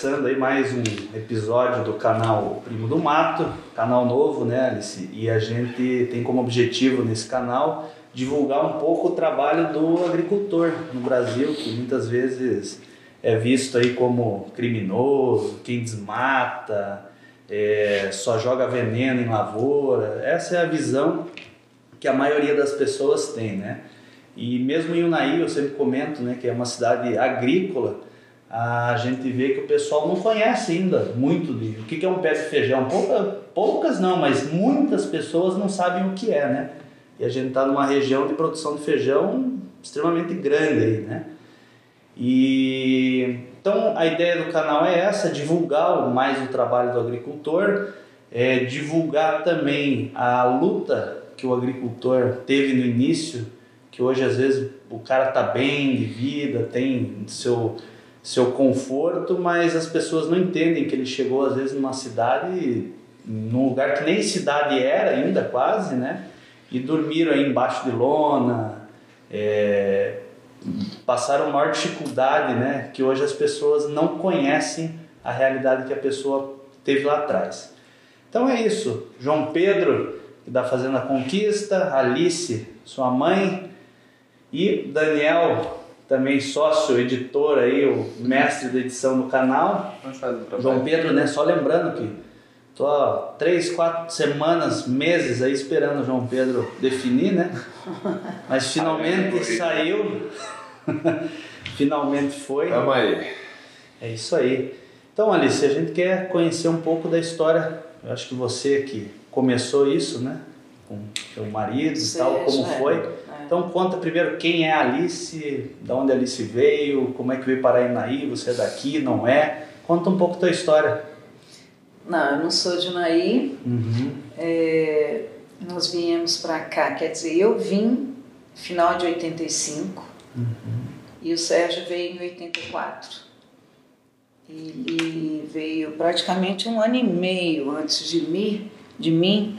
começando aí mais um episódio do canal Primo do Mato, canal novo, né, Alice? E a gente tem como objetivo nesse canal divulgar um pouco o trabalho do agricultor no Brasil, que muitas vezes é visto aí como criminoso, quem desmata, é, só joga veneno em lavoura. Essa é a visão que a maioria das pessoas tem, né? E mesmo em Unai, eu sempre comento, né, que é uma cidade agrícola, a gente vê que o pessoal não conhece ainda muito de o que é um pé de feijão. Pouca, poucas não, mas muitas pessoas não sabem o que é, né? E a gente está numa região de produção de feijão extremamente grande aí, né? E então a ideia do canal é essa, divulgar mais o trabalho do agricultor, é, divulgar também a luta que o agricultor teve no início, que hoje às vezes o cara tá bem de vida, tem seu seu conforto, mas as pessoas não entendem que ele chegou às vezes numa cidade, num lugar que nem cidade era ainda quase, né? E dormiram aí embaixo de lona, é, passaram maior dificuldade, né? Que hoje as pessoas não conhecem a realidade que a pessoa teve lá atrás. Então é isso. João Pedro, que está fazendo a conquista, Alice, sua mãe, e Daniel, também sócio, editor aí, o mestre da edição do canal. João Pedro, né? Só lembrando que tô há três, quatro semanas, meses aí esperando o João Pedro definir, né? Mas finalmente saiu. finalmente foi. Tamo aí. É isso aí. Então, Alice, a gente quer conhecer um pouco da história. Eu acho que você que começou isso, né? Com seu marido e tal, como é. foi. Então conta primeiro quem é a Alice, de onde a Alice veio, como é que veio parar em Naí, você é daqui, não é? Conta um pouco da tua história. Não, eu não sou de Naí. Uhum. É, nós viemos para cá, quer dizer, eu vim final de 85 Uhum. e o Sérgio veio em 84. Ele veio praticamente um ano e meio antes de mim, de mim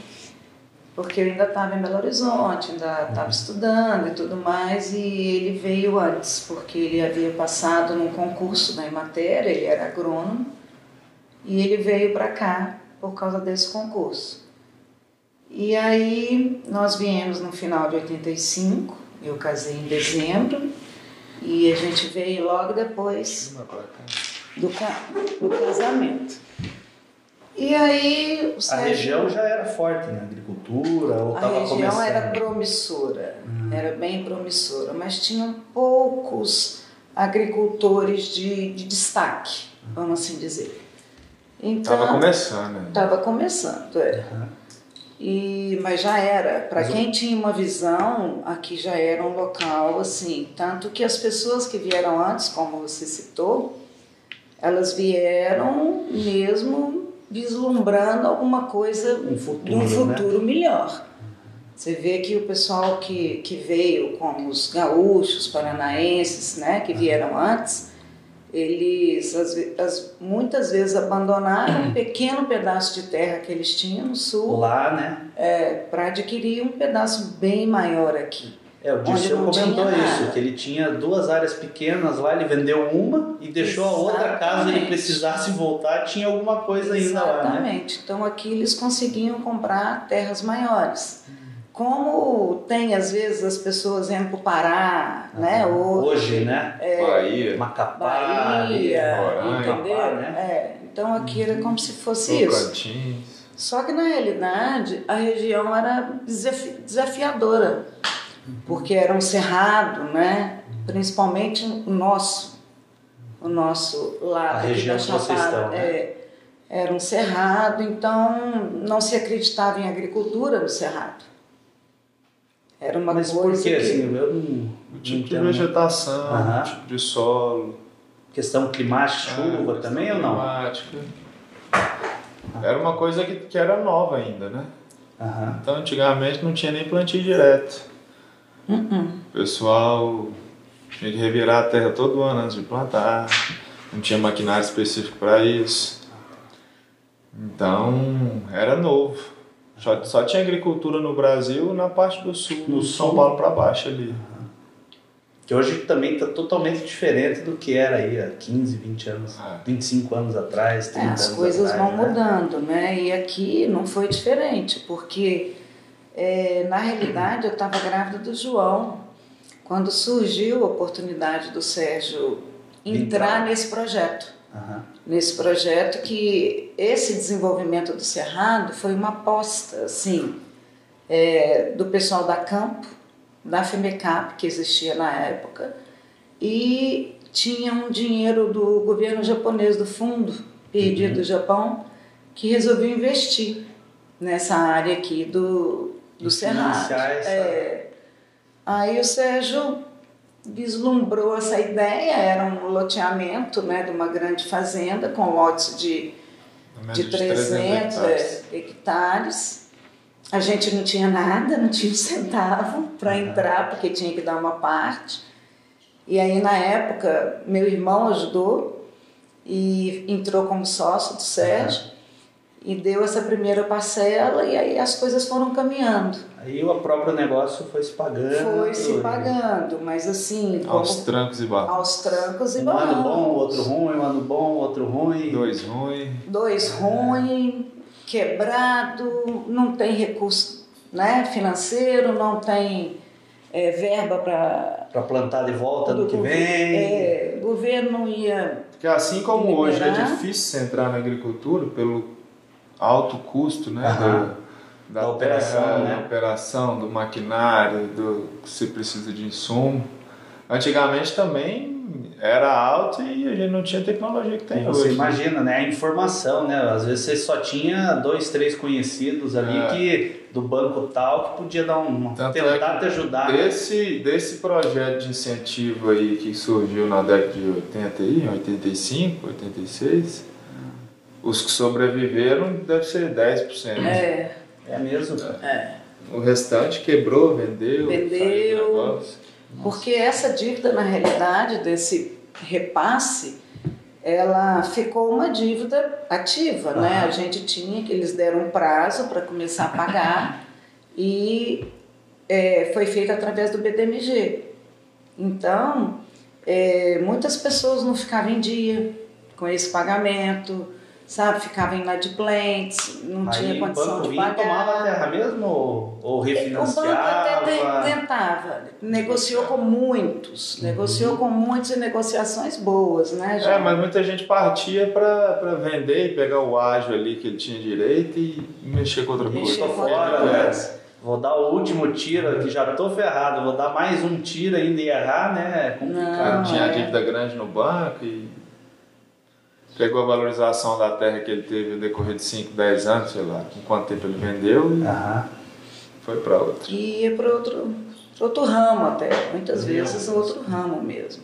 porque eu ainda estava em Belo Horizonte, ainda estava estudando e tudo mais, e ele veio antes, porque ele havia passado num concurso na Emater, ele era agrônomo, e ele veio para cá por causa desse concurso. E aí nós viemos no final de 85, eu casei em dezembro, e a gente veio logo depois do, ca do casamento. E aí a região já era forte na agricultura ou A estava região começando? era promissora, era bem promissora, mas tinham poucos agricultores de, de destaque, vamos assim dizer. Então, Tava começando. né? Estava começando, é. Uhum. E, mas já era, para quem tinha uma visão, aqui já era um local assim, tanto que as pessoas que vieram antes, como você citou, elas vieram mesmo vislumbrando alguma coisa Um futuro, de um né? futuro melhor. Você vê que o pessoal que, que veio, como os gaúchos, paranaenses, né, que vieram antes, eles as, as- muitas vezes abandonaram um pequeno pedaço de terra que eles tinham no sul Lá, né? é, para adquirir um pedaço bem maior aqui. É, o Dirceu comentou tinha isso, nada. que ele tinha duas áreas pequenas lá, ele vendeu uma e deixou a outra caso ele Exatamente. precisasse voltar, tinha alguma coisa ainda lá, né? Exatamente. Então aqui eles conseguiam comprar terras maiores. Como tem às vezes as pessoas indo para o Pará, né? Ou Hoje, né? Bahia, Macapá, Bahia, Roraima, entendeu? Macapá, né? É, então aqui era como se fosse isso. Tocantins. Só que na realidade a região era desafi- desafiadora, porque era um cerrado, né? principalmente o nosso, o nosso lado A aqui região da que vocês Chapada, estão, né? é, era um cerrado, então não se acreditava em agricultura no cerrado. Era uma Mas coisa por quê? que... Assim, eu não, O não tipo de vegetação, o tipo de solo. Questão climática, chuva ah, também ou não? climática. Era uma coisa que, que era nova ainda, né? Então antigamente não tinha nem plantio direto. Uh-uh. O pessoal tinha que revirar a terra todo ano antes de plantar. Não tinha maquinário específico para isso. Então era novo. Só, só tinha agricultura no Brasil na parte do sul, No do São sul. Paulo para baixo ali. Que hoje também está totalmente diferente do que era aí há 15, 20 anos, Ah. 25 anos atrás, 30 É, as anos coisas atrás, vão né? mudando, né? E aqui não foi diferente, porque é, na realidade eu estava grávida do João quando surgiu a oportunidade do Sérgio entrar nesse projeto. Aham. Nesse projeto que esse desenvolvimento do Cerrado foi uma aposta, assim, é, do pessoal da Campo, da FEMECAP, que existia na época, e tinha um dinheiro do governo japonês, do fundo pedido do Japão, que resolveu investir nessa área aqui do, do Cerrado. financiar essa- É. Aí o Sérgio vislumbrou essa ideia, era um loteamento né, de uma grande fazenda com lotes de Na de média 300 hectares. é, hectares. A gente não tinha nada, não tinha um centavo para entrar, porque tinha que dar uma parte. E aí, na época, meu irmão ajudou e entrou como sócio do Sérgio e deu essa primeira parcela, e aí as coisas foram caminhando. Aí o próprio negócio foi se pagando. Foi se e- pagando, mas assim, Aos como- trancos e barrancos. aos trancos e Um ano barrancos. bom, outro ruim, um ano bom, outro ruim. Dois ruins. dois ruim, quebrado, não tem recurso né, financeiro, não tem é, verba para. Para plantar de volta no que vem. É, o governo ia. Porque assim como hoje é Liberar. difícil entrar na agricultura pelo alto custo né, Aham. do- da, Da operação, terra, né? da operação, do maquinário, do que você precisa de insumo. Antigamente também era alto e a gente não tinha tecnologia que tem E você hoje. imagina, né? A informação, né? Às vezes você só tinha dois, três conhecidos ali É. que do banco tal que podia dar um Tanto é tentar que te ajudar. né? Desse, desse projeto de incentivo aí que surgiu na década de 80 aí, 85, 86, os que sobreviveram deve ser 10%. É, É mesmo. O restante quebrou, vendeu, Vendeu. porque essa dívida, na realidade, desse repasse, ela ficou uma dívida ativa, né? A gente tinha que eles deram um prazo para começar a pagar e é, foi feito através do BDMG. Então, é, muitas pessoas não ficavam em dia com esse pagamento, sabe? Ficavam inadimplentes, não tinha Aí o condição de vinha pagar. tomava a terra mesmo ou, ou O banco refinanciava? até te- tentava, negociou com muitos, negociou com muitos e negociações boas, né, É, mas muita gente partia para vender e pegar o ágio ali que ele tinha direito e mexer com outra Mexer coisa. com fora, né? Vou dar o último tiro aqui, já tô ferrado. Vou dar mais um tiro ainda e errar, né? É complicado. Não, tinha é. dívida grande no banco e pegou a valorização da terra que ele teve no decorrer de 5, 10 anos, sei lá, com quanto tempo ele vendeu e Aham. foi para outra. E ia para outro, pra outro ramo até, muitas vezes outro ramo mesmo.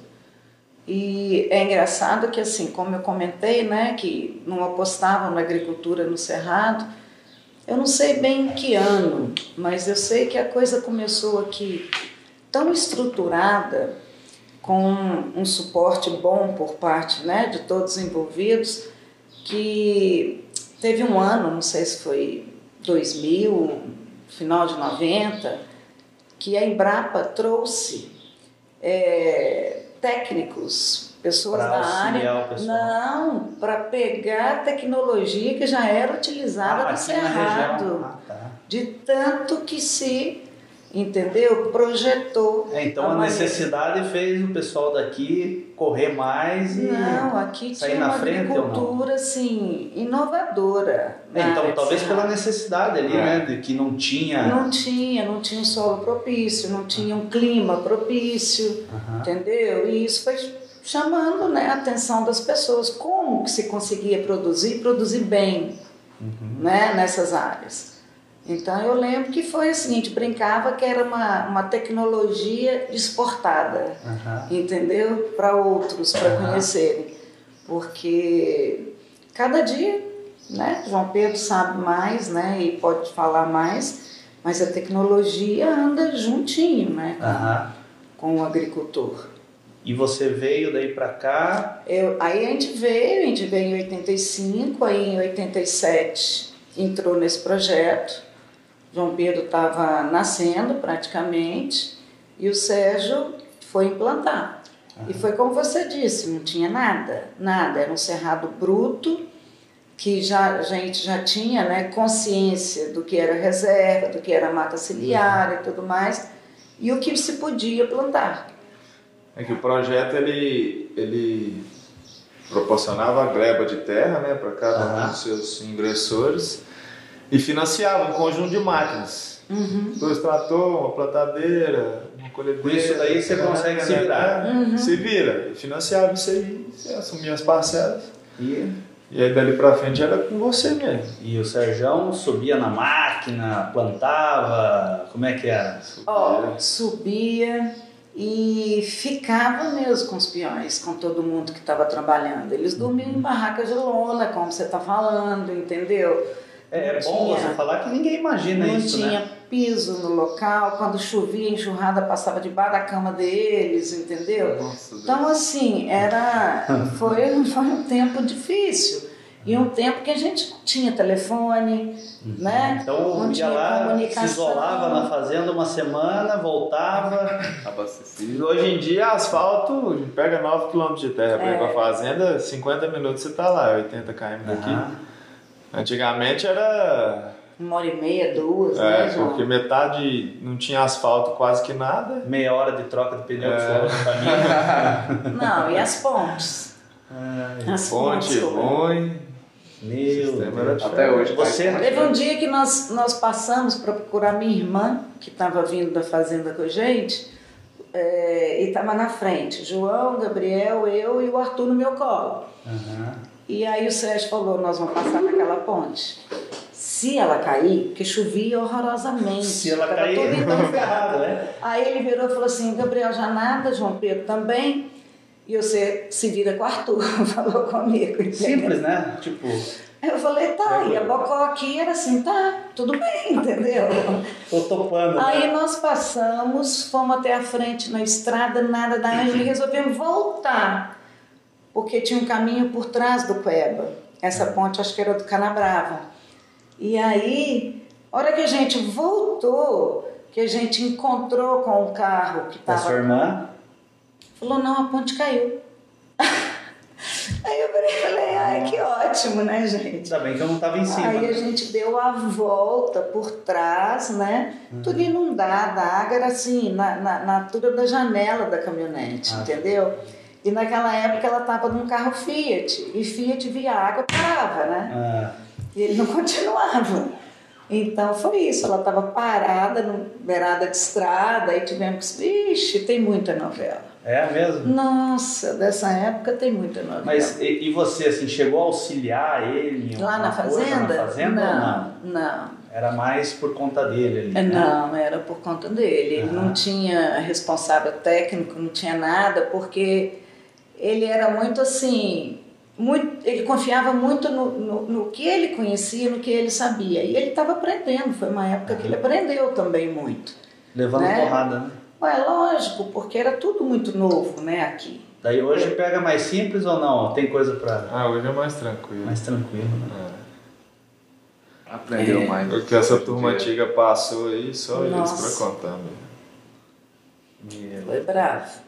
E é engraçado que assim, como eu comentei, né, que não apostavam na agricultura no Cerrado, eu não sei bem em que ano, mas eu sei que a coisa começou aqui tão estruturada, com um suporte bom por parte né, de todos os envolvidos, que teve um ano, não sei se foi 2000, final de 90, que a Embrapa trouxe é, técnicos, pessoas Pra da área, não, para pegar a tecnologia que já era utilizada Ah, no Cerrado. Ah, tá. de tanto que se, entendeu, projetou. É, então a a maneira. necessidade fez o pessoal daqui correr mais e. Não, aqui sair tinha na uma frente ou não? agricultura assim inovadora. É, então de talvez pela necessidade ali, É. né? De que não tinha. Não tinha, não tinha um solo propício, não tinha um clima propício, entendeu? E isso foi chamando né, a atenção das pessoas. Como que se conseguia produzir, produzir bem Uhum. né, nessas áreas. Então eu lembro que foi o seguinte, brincava que era uma, uma tecnologia exportada, Aham. entendeu? Para outros, para Aham. conhecerem. Porque cada dia, né, João Pedro sabe mais, né, e pode falar mais, mas a tecnologia anda juntinho, né, Aham. com o agricultor. E você veio daí pra cá. Eu, aí a gente veio, a gente veio em 85, aí em 87 entrou nesse projeto. João Pedro estava nascendo praticamente e o Sérgio foi implantar. E foi como você disse, não tinha nada, nada. Era um cerrado bruto, que já, a gente já tinha né, consciência do que era reserva, do que era mata ciliar e tudo mais, e o que se podia plantar. É que o projeto ele, ele proporcionava a gleba de terra né, para cada um dos seus ingressores e financiava um conjunto de máquinas. Uhum. Dois tratores, uma plantadeira, uma colhedeira. Com isso daí você né, consegue se virar. né, Uhum. Se vira. E financiava isso aí, você assumia as parcelas. E, E aí dali pra frente era com você mesmo. e o Serjão subia na máquina, plantava, como é que era? Ó, subia e ficava mesmo com os peões, com todo mundo que estava trabalhando. Eles dormiam em barracas de lona, como você está falando, entendeu? É, é Não bom tinha- você falar que ninguém imagina Não isso, tinha né? piso no local, quando chovia, a enxurrada passava debaixo da cama deles, entendeu? Nossa, Então, assim, era, foi, foi um tempo difícil. E um tempo que a gente não tinha telefone, né? Então não ia tinha lá, se isolava na fazenda uma semana, voltava. E Abastecido. hoje em dia asfalto, pega 9 km de terra pra ir É. pra fazenda, 50 minutos você tá lá, 80 km daqui. Antigamente era. Uma hora e meia, duas, É, né, João? porque metade não tinha asfalto quase que nada. Meia hora de troca de pneu É. falou no caminho. Não, e as pontes? Ai, As Ponte pontes, como- ruim. meu Deus. Até hoje. Você- tá Teve um dia que nós, nós passamos para procurar minha irmã, que estava vindo da fazenda com a gente, é, e estava na frente. João, Gabriel, eu e o Arthur no meu colo. Aham. E aí o Sérgio falou, nós vamos passar naquela ponte. Se ela cair, porque chovia horrorosamente. Se ela cair, tudo entanfado. ferrados, né? Aí ele virou e falou assim, Gabriel já nada, João Pedro também, e você se vira com o Arthur, falou comigo. entendeu? Simples, né? Tipo, eu falei, tá, e a Bocó aqui era assim, tá, tudo bem, entendeu? tô topando. Aí né? nós passamos, fomos até a frente na estrada, nada da Ângela, e resolvemos voltar, porque tinha um caminho por trás do Cueba. Essa ponte acho que era do Canabrava. E aí, a hora que a gente voltou, que a gente encontrou com o carro que Da sua estava. irmã. Falou, não, a ponte caiu. Aí eu falei, ai, que ótimo, né, gente? Ainda bem que eu não tava em cima. Aí a gente deu a volta por trás, né? Tudo inundado, a água era assim, na, na, na altura da janela da caminhonete, Ah. entendeu? E naquela época ela estava num carro Fiat, e Fiat via água parava, né? Ah, E ele não continuava. Então foi isso, ela estava parada, no beirada de estrada, aí tivemos que. Ixi, tem muita novela. é mesmo? Nossa, dessa época tem muita novela. Mas e, e você, assim, chegou a auxiliar ele Lá na alguma coisa fazenda? na fazenda ou não? não. Era mais por conta dele ali, né? Não, era por conta dele. Ele não tinha responsável técnico, não tinha nada, porque ele era muito assim. Muito, ele confiava muito no, no, no que ele conhecia, no que ele sabia. E ele estava aprendendo, foi uma época que ele aprendeu também muito. Levando Né? porrada, né? Ué, lógico, porque era tudo muito novo, né, aqui. Daí hoje pega mais simples ou não? Tem coisa pra... Ah, hoje é mais tranquilo. mais tranquilo, né? É. Aprendeu É. mais. O que essa turma antiga passou aí, só eles Nossa. pra contar mesmo. Foi bravo.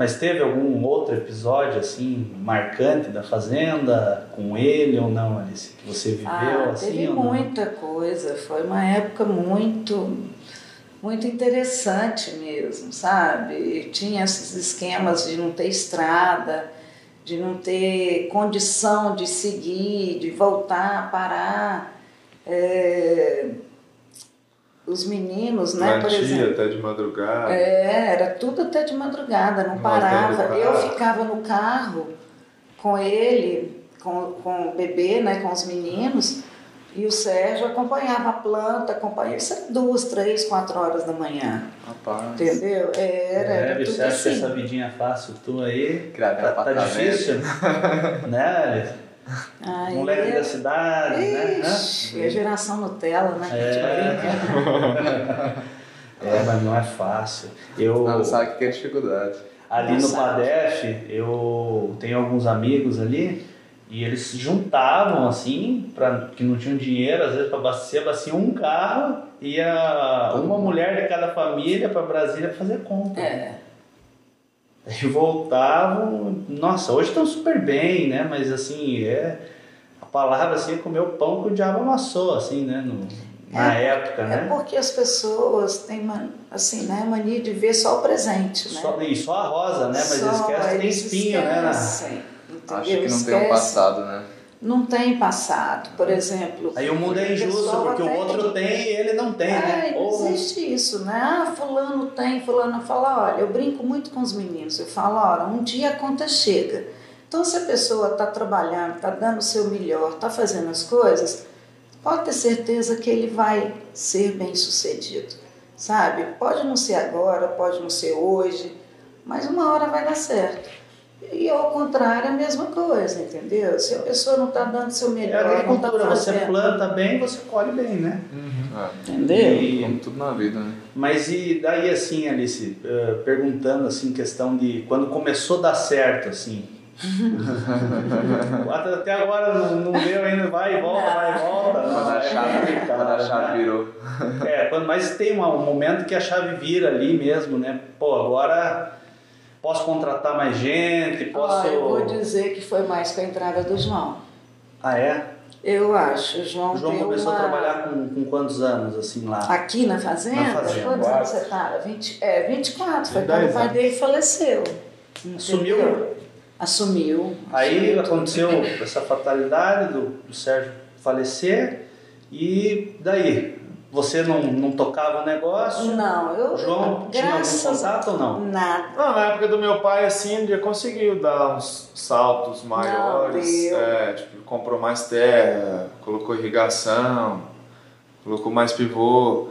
Mas teve algum outro episódio, assim, marcante da Fazenda com ele ou não, Alice? Que você viveu, Ah, assim, teve muita coisa. Foi uma época muito, muito interessante mesmo, sabe? E Tinha esses esquemas de não ter estrada, de não ter condição de seguir, de voltar, parar. É, Os meninos, né, por exemplo. Até de madrugada. É, era tudo até de madrugada, não Nós parava. Eu ficava no carro com ele, com, com o bebê, né, com os meninos, e o Sérgio acompanhava a planta, acompanhava. Isso era duas, três, quatro horas da manhã, Rapaz. entendeu? Era, É, era você tudo acha que assim. essa vidinha fácil tua aí tá, tá difícil? né, Alice? Aí, Moleque da cidade, né? Ixi, é geração Nutella, né? que a gente É. É, mas não é fácil. Eu, Não sabe o que é dificuldade. ali Não no sabe. Padef, eu tenho alguns amigos ali e eles se juntavam assim, pra, que não tinham dinheiro, às vezes para abastecer, abasteciam um carro, ia uma mulher de cada família para Brasília fazer compra. É. Aí voltavam, nossa, hoje estão super bem, né? Mas assim, é a palavra assim, é comer o pão que o diabo amassou, assim, né? No, na É, época, É né? porque as pessoas têm assim, né, mania de ver só o presente, né? Só, e só a rosa, né? Mas Só, esquece que tem espinho, né? esquecem, entendeu? Acho que não tem um Esquecem. passado, né? Não tem passado, por exemplo. Aí o mundo é injusto, porque o outro tem e ele não tem, É, né? não Ou- existe isso, né? Ah, fulano tem, fulano fala, olha, eu brinco muito com os meninos, eu falo, olha, um dia a conta chega. Então se a pessoa está trabalhando, está dando o seu melhor, está fazendo as coisas, pode ter certeza que ele vai ser bem sucedido, sabe? Pode não ser agora, pode não ser hoje, mas uma hora vai dar certo. E ao contrário, a mesma coisa, entendeu? Se a pessoa não está dando o seu É melhor, não está agricultura, você fazendo, planta bem, você colhe bem, né? É, entendeu? E- Como tudo na vida, né? Mas e daí assim, Alice, eh, perguntando assim, questão de quando começou a dar certo, assim. Até agora não, não deu ainda, vai e volta, vai e volta. Quando a é chave, complicado, quando a chave né? virou. É, quando, mas tem uma- um momento que a chave vira ali mesmo, né? Pô, agora posso contratar mais gente, posso. Ó, eu vou dizer que foi mais com a entrada do João. Ah, é? Eu acho. O João, O João começou uma... a trabalhar com, com quantos anos, assim, lá? Aqui na fazenda? Na fazenda. Quantos anos você estava? 20... É, 24. Foi quando o 10 pai dele faleceu. Assumiu? Entendeu? Assumiu. Aí Assumiu aconteceu tudo essa fatalidade do, do Sérgio falecer e daí? Você não, não tocava o negócio? Não, eu... João tinha algum contato ou não? Nada. Não, na época do meu pai, assim, ele já conseguiu dar uns saltos maiores. deu. é, tipo, comprou mais terra, colocou irrigação, colocou mais pivô.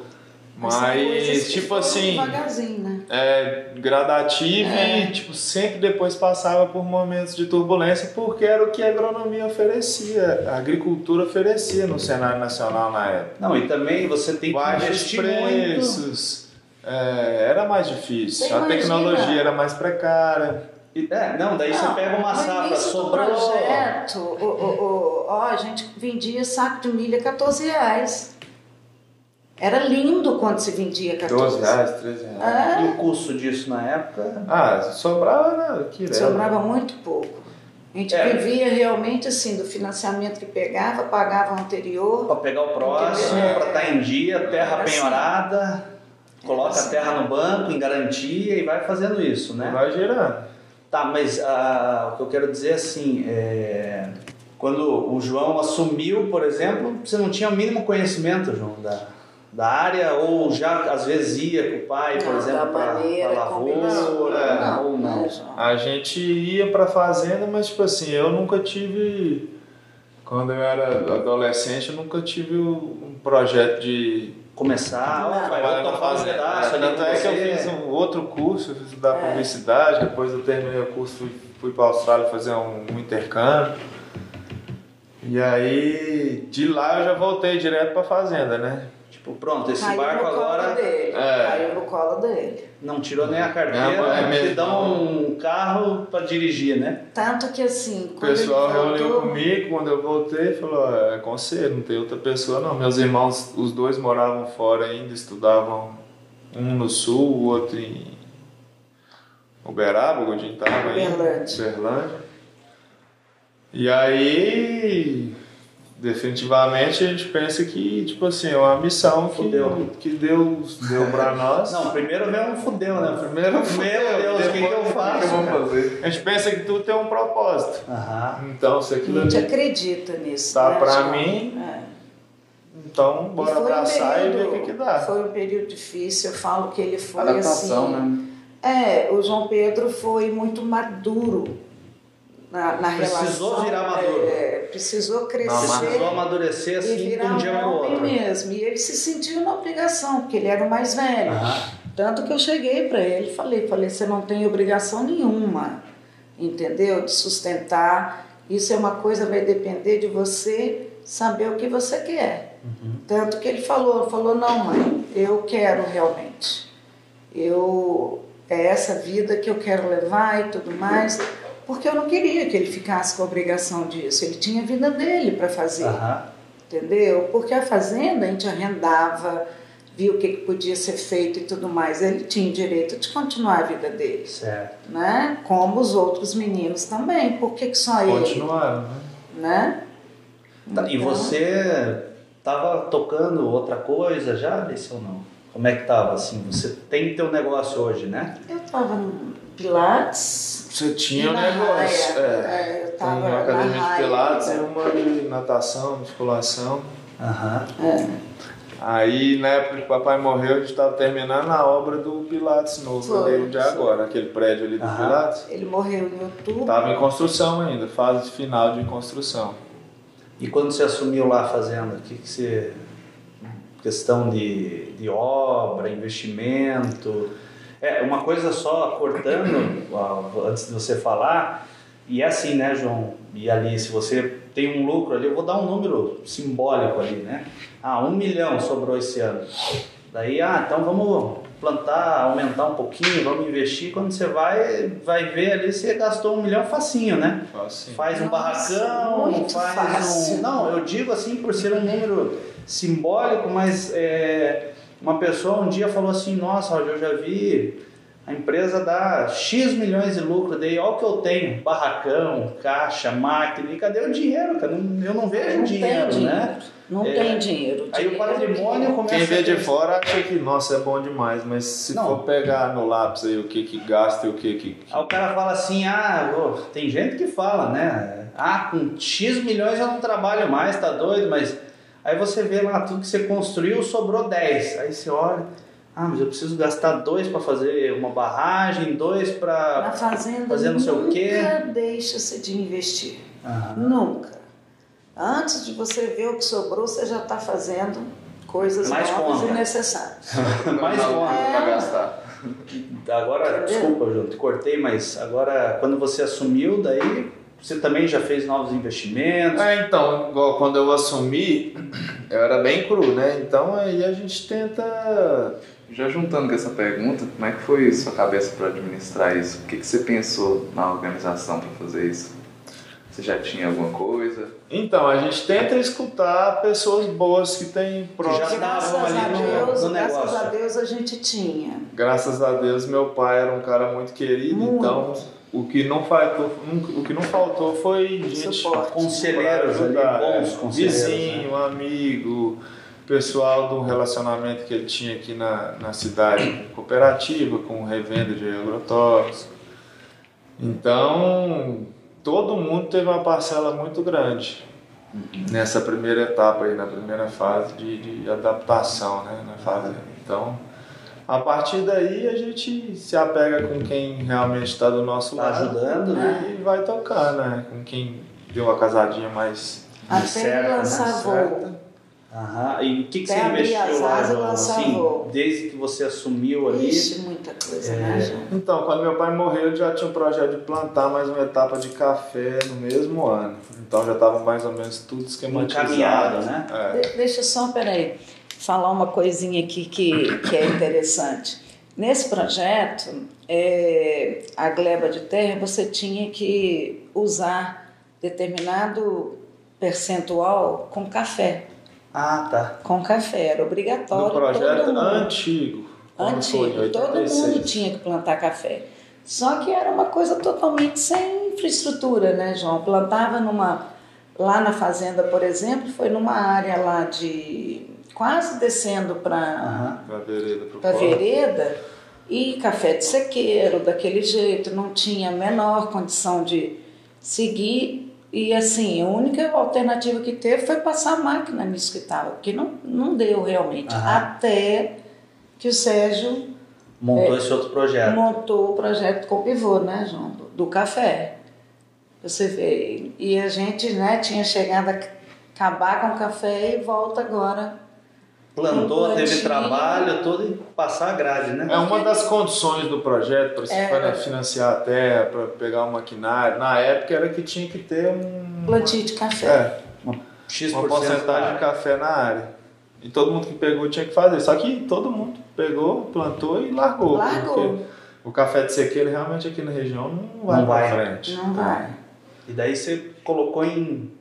Mas tipo foram assim, Devagarzinho, né? É gradativo É. e, tipo, sempre depois passava por momentos de turbulência, porque era o que a agronomia oferecia, a agricultura oferecia no cenário nacional na época. Não, e também você tem que Baixos investir muito. preços, é, era mais difícil, Você a imagina. tecnologia era mais precária. E- É, não, daí você Não, pega uma safra, sobrou. projeto, o, o, o- ó, a gente vendia saco de milho a 14 reais. Era lindo quando se vendia 14 12 reais, 13 reais. E É, o custo disso na época? Ah, sobrava né, que era. sobrava muito pouco. A gente É. vivia realmente assim, do financiamento que pegava, pagava o anterior. Para pegar o próximo, para estar em dia, terra Era assim. penhorada, coloca assim. a terra no banco em garantia e vai fazendo isso, né? Vai girando. Tá, mas ah, o que eu quero dizer assim, é, quando o João assumiu, por exemplo, você não tinha o mínimo conhecimento, João, da, da área, ou já às vezes ia com o pai, por Não, exemplo, da para lavoura, Não, ou não? né? A gente ia pra fazenda, mas tipo assim, eu nunca tive. Quando eu era adolescente, eu nunca tive um projeto de Começar, um fazenda. pedaço É, Tanto é que eu fiz um outro curso, eu fiz estudar É. publicidade, depois eu terminei o curso, fui, fui pra Austrália fazer um, um intercâmbio. E aí, de lá eu já voltei direto pra fazenda, né? Tipo, pronto, esse Caiu barco no colo agora dele. É. Caiu no colo dele. não tirou nem a carteira, É, é te dão um carro para dirigir, né? Tanto que assim, O pessoal voltou, reuniu comigo, quando eu voltei, falou, "Ó, é com você, não tem outra pessoa não. Meus irmãos, os dois moravam fora ainda, estudavam um no sul, o outro em Uberaba, onde a gente tava. Uberlândia. Uberlândia. E aí, definitivamente, a gente pensa que, tipo assim, é uma missão que, Fudeu. que Deus deu pra nós. Não, primeiro vem um fudeu, né? Primeiro Meu fudeu, Deus, o que, que eu faço? que eu vou fazer? A gente pensa que tudo tem um propósito. Então, se a aquilo gente ali acredita nisso. Tá né, pra mim, É. Então, E bora foi um abraçar e ver período- o que, que dá. Foi um período difícil, eu falo que ele foi Adaptação, assim. né? É, o João Pedro foi muito maduro na, na Precisou relação. virar maduro. é, precisou crescer. Precisou amadurecer e assim de virar um dia para o outro. mesmo. E ele se sentiu na obrigação, porque ele era o mais velho. Tanto que eu cheguei para ele e falei, falei, você não tem obrigação nenhuma, entendeu? De sustentar. Isso é uma coisa, vai depender de você saber o que você quer. Tanto que ele falou, falou, não mãe, eu quero realmente. Eu é essa vida que eu quero levar e tudo mais, porque eu não queria que ele ficasse com a obrigação disso. Ele tinha a vida dele para fazer Aham. entendeu? Porque a fazenda a gente arrendava, viu o que, que podia ser feito e tudo mais, ele tinha o direito de continuar a vida dele, Certo. né? Como os outros meninos também. Por que, que só ele? Continuaram, né? Né? Tá, E Então, você tava tocando outra coisa já, Alice, ou não? Como é que tava assim? Você tem teu negócio hoje, né? Eu tava no Pilates. Você tinha um negócio. raia. É. É, eu Tem tava uma na academia de pilates e então. uma de natação, musculação. Aham. Aí, na época que o papai morreu, a gente estava terminando a obra do Pilates novo, Foi, ali de foi. agora, aquele prédio ali do Aham. Pilates. Ele morreu em outubro. Estava em construção ainda, fase final de construção. E quando você assumiu lá a fazenda, o que, que você. questão de, de obra, investimento. É, uma coisa só, cortando, antes de você falar, e é assim, né, João? E ali, se você tem um lucro ali, eu vou dar um número simbólico ali, né? Ah, um milhão sobrou esse ano. Daí, ah, então vamos plantar, aumentar um pouquinho, vamos investir. Quando você vai, vai ver ali, você gastou um milhão facinho, né? Assim. Faz um Nossa, barracão, faz fácil. um. Não, eu digo assim por ser um número simbólico, mas é, uma pessoa um dia falou assim: Nossa, Roger, eu já vi a empresa dar X milhões de lucro, daí olha o que eu tenho: barracão, caixa, máquina, e cadê o dinheiro, cara? Eu não vejo não dinheiro, tem né? dinheiro. Não É. tem dinheiro. Aí o Dinheiro patrimônio começa Quem vê a de fora acha que, nossa, é bom demais, mas se Não. for pegar no lápis aí o que que gasta e o que que... Aí o cara fala assim, ah, ô, tem gente que fala, né? Ah, com X milhões eu não trabalho mais, tá doido? Mas aí você vê lá tudo que você construiu, sobrou 10. Aí você olha, ah, mas eu preciso gastar dois para fazer uma barragem, dois para. fazer não sei o nunca quê. deixa-se de investir. Aham. Nunca. Antes de você ver o que sobrou, você já está fazendo coisas Mais novas conta. e necessárias. Mais conta. pra gastar. Agora, Entendeu? desculpa, João, te cortei, mas agora quando você assumiu, daí você também já fez novos investimentos. É, então, igual quando eu assumi, eu era bem cru, né? Então aí a gente tenta Já juntando com essa pergunta, como é que foi sua cabeça para administrar isso? O que, que você pensou na organização para fazer isso? Você já tinha alguma coisa? Então, a gente tenta escutar pessoas boas que têm próximo. Graças a no- Deus, no graças negócio. a Deus a gente tinha. Graças a Deus, meu pai era um cara muito querido, Muito. então o que não faltou, o que não faltou foi gente Suporte. Ali, ajudar, bons é. conselheiros. vizinho, amigo, pessoal do relacionamento que ele tinha aqui na, na cidade, com cooperativa, com revenda de agrotóxicos. Então, todo mundo teve uma parcela muito grande nessa primeira etapa aí, na primeira fase de, de adaptação, né, na fazenda. Então, a partir daí a gente se apega com quem realmente está do nosso Tá lado ajudando, né? e vai tocar, né, com quem deu a casadinha mais Até certa, né? lançar voo. certa. Aham. E o que, que você investiu lá, João? Assim, voo. desde que você assumiu ali. Ixi, muita coisa, É. né, João? Então, quando meu pai morreu, eu já tinha um projeto de plantar mais uma etapa de café no mesmo ano. Então já estava mais ou menos tudo esquematizado. Encaminhado, né? É. De- Deixa só, peraí, falar uma coisinha aqui que, que é interessante. Nesse projeto, é, a gleba de terra, você tinha que usar determinado percentual com café. Ah, tá. Com café, era obrigatório. No projeto todo mundo. antigo. Antigo, todo 86. mundo tinha que plantar café. Só que era uma coisa totalmente sem infraestrutura, né, João? Plantava numa. Lá na fazenda, por exemplo, foi numa área lá de. Quase descendo para vereda, pro a polo. vereda e café de sequeiro, daquele jeito, não tinha a menor condição de seguir. E assim, a única alternativa que teve foi passar a máquina nisso que estava, porque não, não deu realmente. Aham. Até que o Sérgio Montou esse outro projeto. montou o projeto com o pivô, né, João? Do, do café. Você vê. E a gente né, tinha chegado a acabar com o café e volta agora. Plantou, Um teve trabalho todo e passar a grade, né? É uma das condições do projeto para se Era. financiar a terra, para pegar o maquinário. Na época era que tinha que ter um. Plantio de café. É, X uma porcentagem de café na área. E todo mundo que pegou tinha que fazer. Só que todo mundo pegou, plantou e largou. Largou. porque O café de sequeira realmente aqui na região não vai Não para vai. frente. Não vai. E daí você colocou em.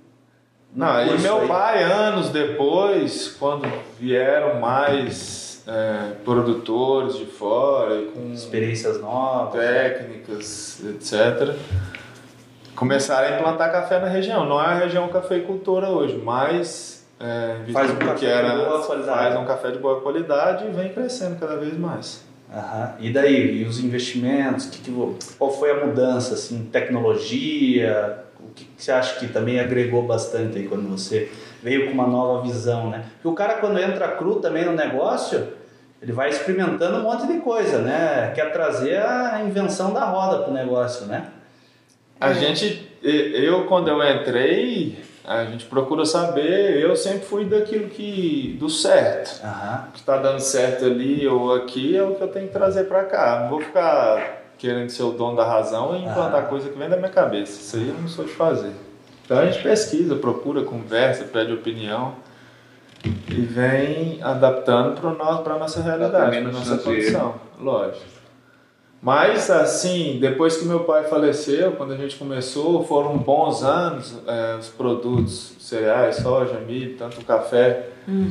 Não, e meu aí. pai, anos depois, quando vieram mais é, produtores de fora com Experiências novas. técnicas, etc. Começaram a implantar café na região. Não é a região cafeicultora hoje, mas é, Faz um café Pequena de boa qualidade. faz um café de boa qualidade e vem crescendo cada vez mais. Aham. E daí, e os investimentos? Que que qual foi a mudança? Assim, tecnologia? O que, que você acha que também agregou bastante aí quando você veio com uma nova visão, né? Porque o cara quando entra cru também no negócio, ele vai experimentando um monte de coisa, né? Quer trazer a invenção da roda pro negócio, né? A gente, e- eu quando eu entrei, a gente procura saber, eu sempre fui daquilo que, do certo. Aham. O que está dando certo ali ou aqui é o que eu tenho que trazer para cá. Não vou ficar querendo ser o dono da razão e implantar Ah. coisa que vem da minha cabeça. Isso aí eu não sou de fazer. Então a gente pesquisa, procura, conversa, pede opinião e vem adaptando para a nossa realidade, para a no nossa condição. Lógico. Mas assim, depois que meu pai faleceu, quando a gente começou, foram bons anos, eh, os produtos cereais, soja, milho, tanto o café,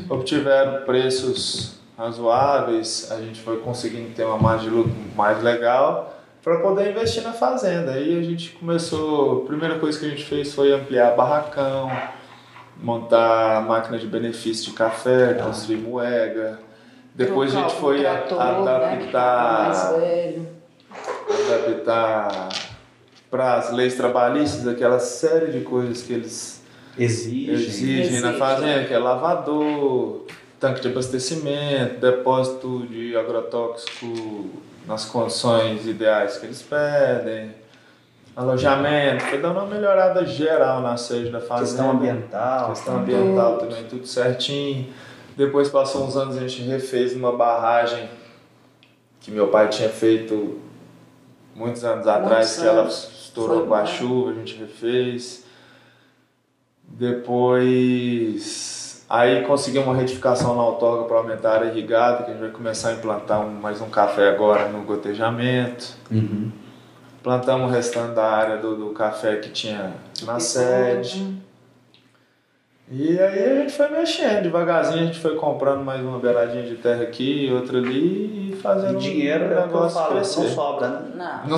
obtiveram preços razoáveis, a gente foi conseguindo ter uma margem de lucro mais legal para poder investir na fazenda. Aí a gente começou, a primeira coisa que a gente fez foi ampliar barracão, montar máquina de benefício de café, construir moega. Depois a Trocar gente o foi a- trator, né, adaptar mais velho. adaptar para as leis trabalhistas aquela série de coisas que eles Exige. exigem na Exige, fazenda, que é lavador, tanque de abastecimento, depósito de agrotóxico nas condições ideais que eles pedem, alojamento, foi dando uma melhorada geral na sede da fazenda. Questão ambiental. Questão ambiental também, tudo certinho. Depois passou uns anos, a gente refez uma barragem que meu pai tinha feito muitos anos atrás, que ela estourou Foi com a bom. chuva, a gente refez. Depois, aí conseguimos uma retificação na outorga para aumentar a área irrigada, que a gente vai começar a implantar um- mais um café agora no gotejamento. Uhum. Plantamos o restante da área do, do café que tinha na sede. E aí a gente foi mexendo, devagarzinho a gente foi comprando mais uma beiradinha de terra aqui, outra ali fazendo E dinheiro o é o que eu falo, crescer. não sobra, né? Não, Não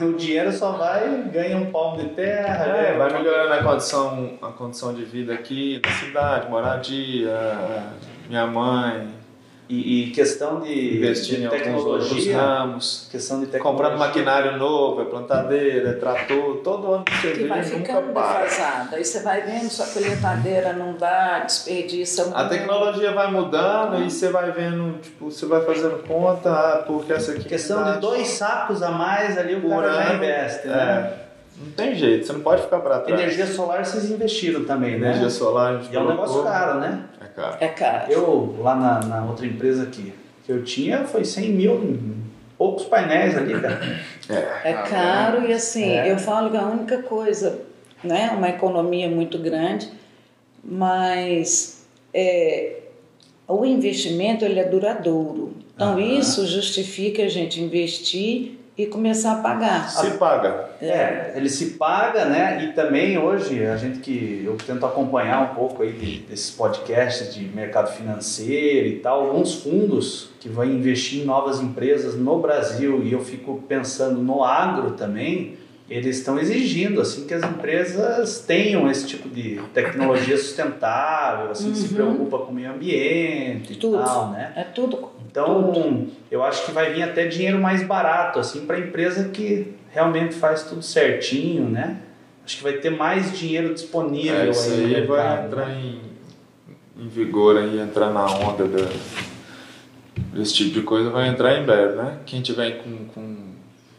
não. O dinheiro só vai, ganha um palmo de terra, É, né? vai melhorando a condição, a condição de vida aqui, na cidade, moradia, minha mãe, E, e questão de, investindo de em tecnologia, ramos, questão de tecnologia. comprando maquinário novo, é plantadeira, é trator, todo ano que você Que vê, vai nunca ficando para. defasada. Aí você vai vendo, sua colheitadeira não dá, desperdiça muito. A tecnologia vai mudando e você vai vendo, tipo, você vai fazendo conta, ah, porque essa aqui. Questão dá de dois sacos a mais ali o por cara já ano. investe, né? É, não tem jeito, você não pode ficar para trás. Energia solar vocês investiram também, né? Energia solar, a gente E é um negócio colocou. caro, né? É caro. É caro. Eu, lá na, na outra empresa que, que eu tinha, foi 100 mil, poucos painéis ali, cara. É. É caro e assim, É. eu falo que a única coisa, né, uma economia muito grande, mas é, o investimento ele é duradouro. Então Aham. isso justifica a gente investir e começar a pagar. Se paga. É, ele se paga, né? E também hoje, a gente que eu tento acompanhar um pouco aí de- desses podcasts de mercado financeiro e tal, alguns fundos que vão investir em novas empresas no Brasil e eu fico pensando no agro também, eles estão exigindo assim que as empresas tenham esse tipo de tecnologia sustentável, assim, que se Uhum. preocupa com o meio ambiente e Tudo. tal, né? É tudo. Então, eu acho que vai vir até dinheiro mais barato, assim, para a empresa que realmente faz tudo certinho, né? Acho que vai ter mais dinheiro disponível É, isso aí aí vai entrar né? em, em vigor aí, entrar na onda da, desse tipo de coisa, vai entrar em breve, né? Quem tiver com, com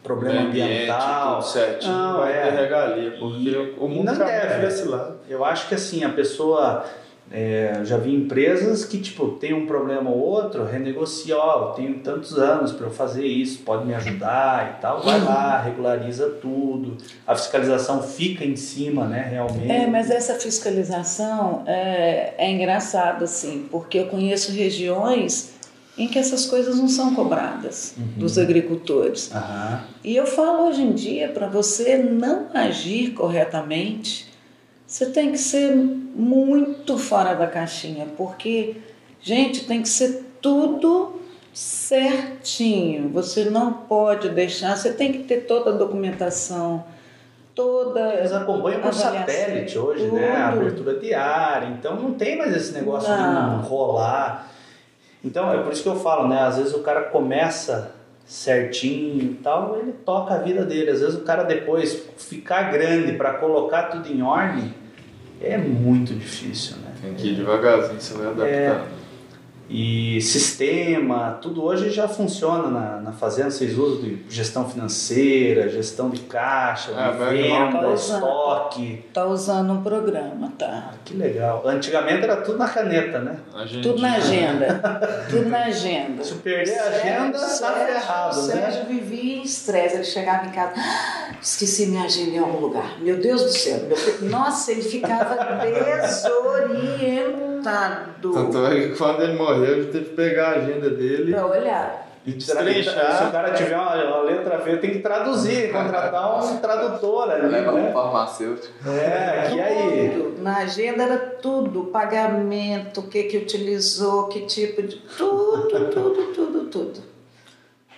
Problema ambiente, ambiental. tudo certinho, Não, vai é. ter regalia, porque E- o mundo não deve. desse lado. Eu acho que assim, a pessoa. É, já vi empresas que, tipo, tem um problema ou outro, renegocia, ó, eu tenho tantos anos para eu fazer isso, pode me ajudar e tal, vai lá, regulariza tudo, a fiscalização fica em cima, né, realmente. É, mas essa fiscalização é, é engraçado, assim, porque eu conheço regiões em que essas coisas não são cobradas dos agricultores. Aham. E eu falo hoje em dia, para você não agir corretamente, você tem que ser muito fora da caixinha, porque Gente, tem que ser tudo certinho. Você não pode deixar, você tem que ter toda a documentação, toda. Eles acompanham por avaliação, satélite hoje, tudo. né? A abertura diária. Então não tem mais esse negócio de Não. rolar. Então é por isso que eu falo, né? Às vezes o cara começa certinho e tal, ele toca a vida dele. Às vezes o cara depois ficar grande para colocar tudo em ordem é muito difícil, né? Tem que ir devagarzinho, você vai adaptando. E sistema, tudo hoje já funciona na, na fazenda. Vocês usam de gestão financeira, gestão de caixa, Ah, de venda, tá usando. estoque. Tá usando um programa, tá? Ah, que legal. Antigamente era tudo na caneta, né? Tudo na agenda. Tudo na agenda. Se perder a agenda, tá Sérgio- ferrado, o Sérgio né? vivia em estresse. Ele chegava em casa, "Ah, esqueci minha agenda em algum lugar. Meu Deus do céu. Meu. Nossa, ele ficava desorientado Tanto é que quando ele morreu, a gente teve que pegar a agenda dele para olhar. e que, se o destrinchar. cara tiver uma, uma letra feia, tem que traduzir, contratar um tradutor ali, Leva um né? farmacêutico. É, e aí? Tudo. Na agenda era tudo, pagamento, o que que utilizou, que tipo de. Tudo, tudo, tudo, tudo.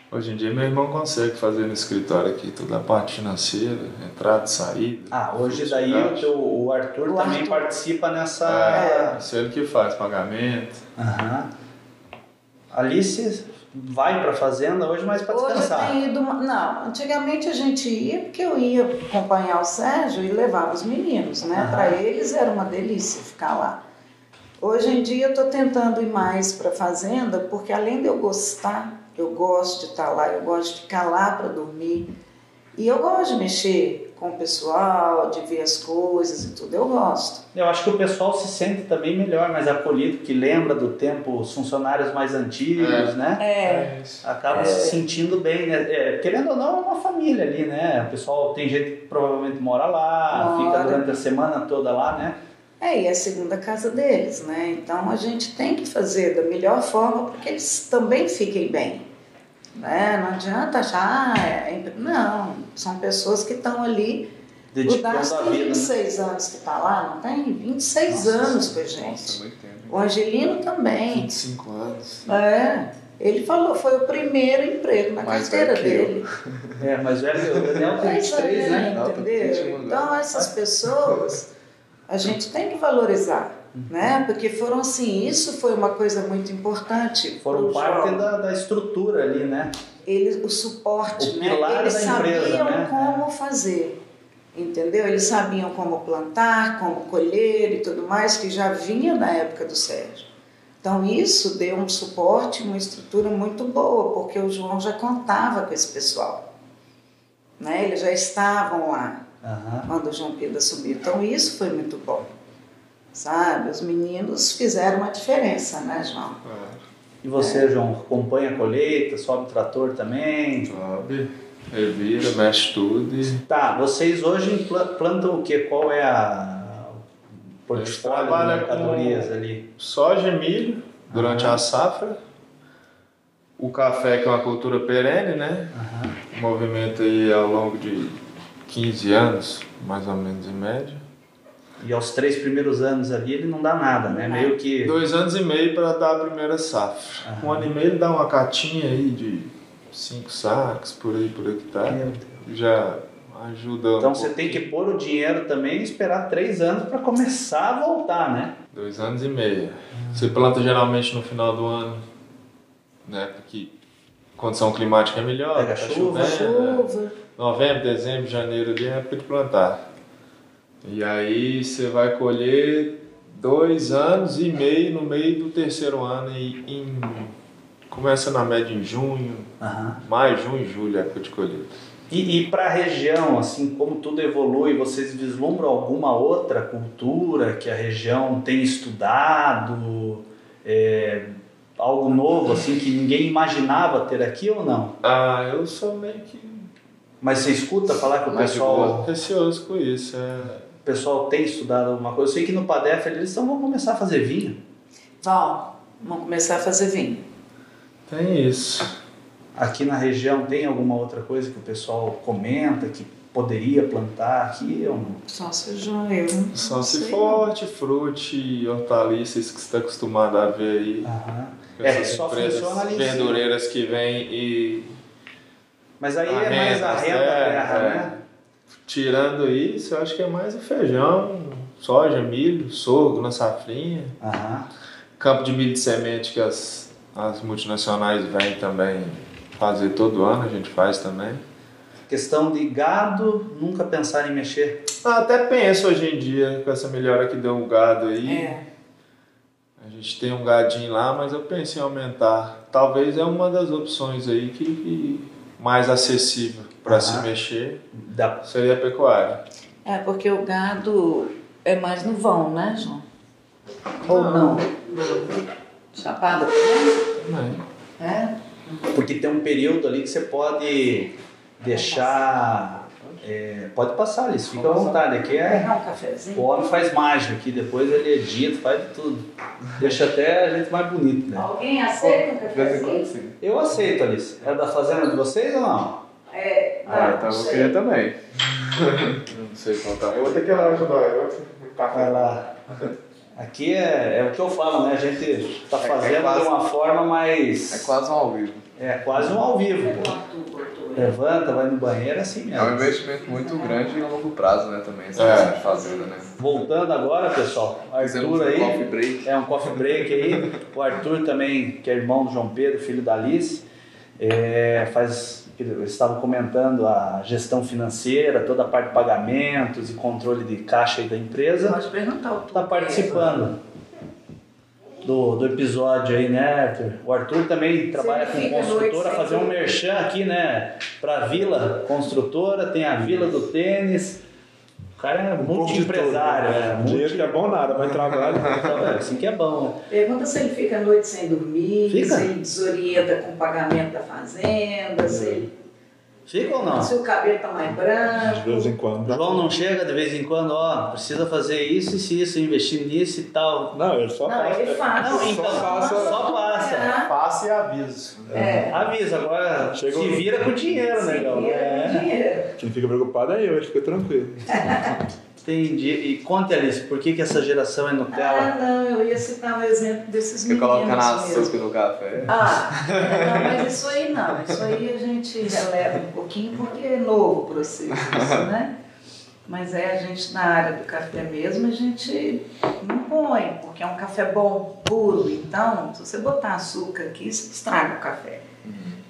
Hoje em dia, meu irmão consegue fazer no escritório aqui toda a parte financeira, entrada e saída. Ah, hoje daí o, teu, o Arthur O também Arthur. participa nessa. É, isso é ele que faz pagamento. Aham. Alice vai pra fazenda hoje, mas para Hoje eu descansar. tenho ido. Não, antigamente a gente ia porque eu ia acompanhar o Sérgio e levava os meninos, né? Aham. Para eles era uma delícia ficar lá. Hoje em dia eu estou tentando ir mais para a fazenda porque além de eu gostar, eu gosto de estar lá, eu gosto de ficar lá para dormir e eu gosto de mexer com o pessoal, de ver as coisas e tudo, eu gosto. Eu acho que o pessoal se sente também melhor, mais acolhido, que lembra do tempo, os funcionários mais antigos, É. né? É, isso. Acaba se sentindo bem, né? É, querendo ou não, é uma família ali, né? O pessoal tem gente que provavelmente mora lá, Mora. fica durante a semana toda lá, né? É, e é a segunda casa deles, né? Então a gente tem que fazer da melhor forma para que eles também fiquem bem. Né? Não adianta achar, ah, é empre- não, são pessoas que estão ali. O Dedicando a tem vida, né? 26 anos que está lá, não tem? 26 Nossa, anos com a Nossa, gente. muito tempo. O Angelino também. 25 anos. É, ele falou, foi o primeiro emprego na Mais carteira que eu. dele. É, mas velho, o Daniel tem Pois 23, é, né? Entendeu? 21 Então essas pessoas a gente tem que valorizar, né? Porque foram assim, isso foi uma coisa muito importante. Foram parte da, da estrutura ali, né? Eles, o suporte, O né? Eles da empresa, sabiam né? como fazer, entendeu? Eles sabiam como plantar, como colher e tudo mais, que já vinha da época do Sérgio. Então isso deu um suporte, uma estrutura muito boa, porque o João já contava com esse pessoal. Né? Eles já estavam lá Aham. quando o João Pedro assumiu. Então isso foi muito bom. Sabe? Os meninos fizeram uma diferença, né, João? E você, João, acompanha a colheita, sobe o trator também? Sobe, revira, mexe tudo e Tá, vocês hoje pla- plantam o quê? Qual é a portfólio de trabalha mercadorias ali? soja e milho durante Aham. a safra. O café, que é uma cultura perene, né? Aham. Movimento aí ao longo de 15 anos, mais ou menos em média. E aos três primeiros anos ali ele não dá nada, né? Meio que. Dois anos e meio para dar a primeira safra. Aham. Um ano e meio ele dá uma catinha aí de cinco sacos por aí por hectare. Meu Deus. Já ajuda um Então você pouco. tem que pôr o dinheiro também e esperar três anos para começar a voltar, né? Dois anos e meio. Você planta geralmente no final do ano, né? Porque condição climática é melhor, Pega tá chuva, chovendo, né? Chuva. Novembro, dezembro, janeiro ali é época de plantar. E aí você vai colher dois anos e meio no meio do terceiro ano e em, começa na média em junho, Aham. maio, junho e julho, é época de colheita. E, e para a região, assim, como tudo evolui, vocês vislumbram alguma outra cultura que a região tem estudado? É, algo novo, assim, que ninguém imaginava ter aqui ou não? Ah, eu sou meio que Mas você escuta falar que o pessoal, receoso com isso. É... o pessoal tem estudado alguma coisa? Eu sei que no Padef eles estão, vão começar a fazer vinho. Vão, vão começar a fazer vinho. Tem isso. Aqui na região tem alguma outra coisa que o pessoal comenta que poderia plantar aqui ou não? Só feijão, eu. Só se sei, for hortifruti, hortaliças que você está acostumado a ver aí. Aham. É, Essas só empresas funciona ali verdureiras que vêm e Mas aí A é mais a renda é, terra, é. né? Tirando isso, eu acho que é mais o feijão, soja, milho, sorgo na safrinha. Aham. Campo de milho de semente que as, as multinacionais vêm também fazer todo ano, a gente faz também. Questão de gado, nunca pensar em mexer. Ah, Até penso hoje em dia, com essa melhora que deu um gado aí. É. A gente tem um gadinho lá, mas eu penso em aumentar. Talvez é uma das opções aí que, que mais acessível para se mexer Da... seria a pecuária. É, porque o gado é mais no vão, né, João? Ou não? Chapada também? Também. É? Porque tem um período ali que você pode deixar. é, pode passar ali, fica à vontade. Aqui é. Um? O homem faz mágica aqui, depois ele edita, faz de tudo. Deixa até a gente mais bonito, né? Alguém aceita um cafezinho? Eu aceito, Alice. É da fazenda de vocês ou não? É, Ah, não, então eu vou sei. querer também. não sei qual tá. Eu vou ter que ir lá ajudar eu. Vai lá. Aqui é, é o que eu falo, né? A gente tá É- é fazendo quase- de uma forma mais. É quase um ao vivo. É quase um ao vivo. Aí. Levanta, vai no banheiro, é assim É um mesmo. investimento muito grande e a longo prazo, né, também, essa É. de fazenda, né? Voltando agora, pessoal, Arthur um coffee aí. break. É um coffee break aí. O Arthur também, que é irmão do João Pedro, filho da Alice, é, faz. Eles estavam comentando a gestão financeira, toda a parte de pagamentos e controle de caixa aí da empresa. Pode perguntar o Está participando do, do episódio aí, né, Arthur? O Arthur também trabalha com fica construtora, fazer um merchan aqui, né, para a Vila Construtora, tem a Vila do Tênis. O cara é Um multi-empresário, tudo, é, né? multi... Dinheiro que é bom nada, mas trabalho. É, assim que é bom, né? Pergunta se ele fica a noite sem dormir, Fica. se ele desorienta com o pagamento da fazenda, se, ele- Fica ou não? se o cabelo tá mais branco. De vez em quando. O João não chega de vez em quando, ó, precisa fazer isso e se isso, investir nisso e tal. Não, ele só Não, passa. ele faz. Não, então, passa- só passa. É. Passe e aviso. É. Avisa, agora Chegou- se vira com dinheiro, Se negão. vira É. com dinheiro. Quem fica preocupado é eu, ele fica tranquilo. Entendi. E conte, Alice, por que, que essa geração é Nutella? Ah, não, eu ia citar um exemplo desses Você meninos coloca na mesmo. açúcar no café. Ah, não, mas isso aí não. Isso aí a gente releva um pouquinho porque é novo o processo, isso, né? Mas é a gente na área do café mesmo, a gente não põe, porque é um café bom, puro. Então, se você botar açúcar aqui, você estraga o café.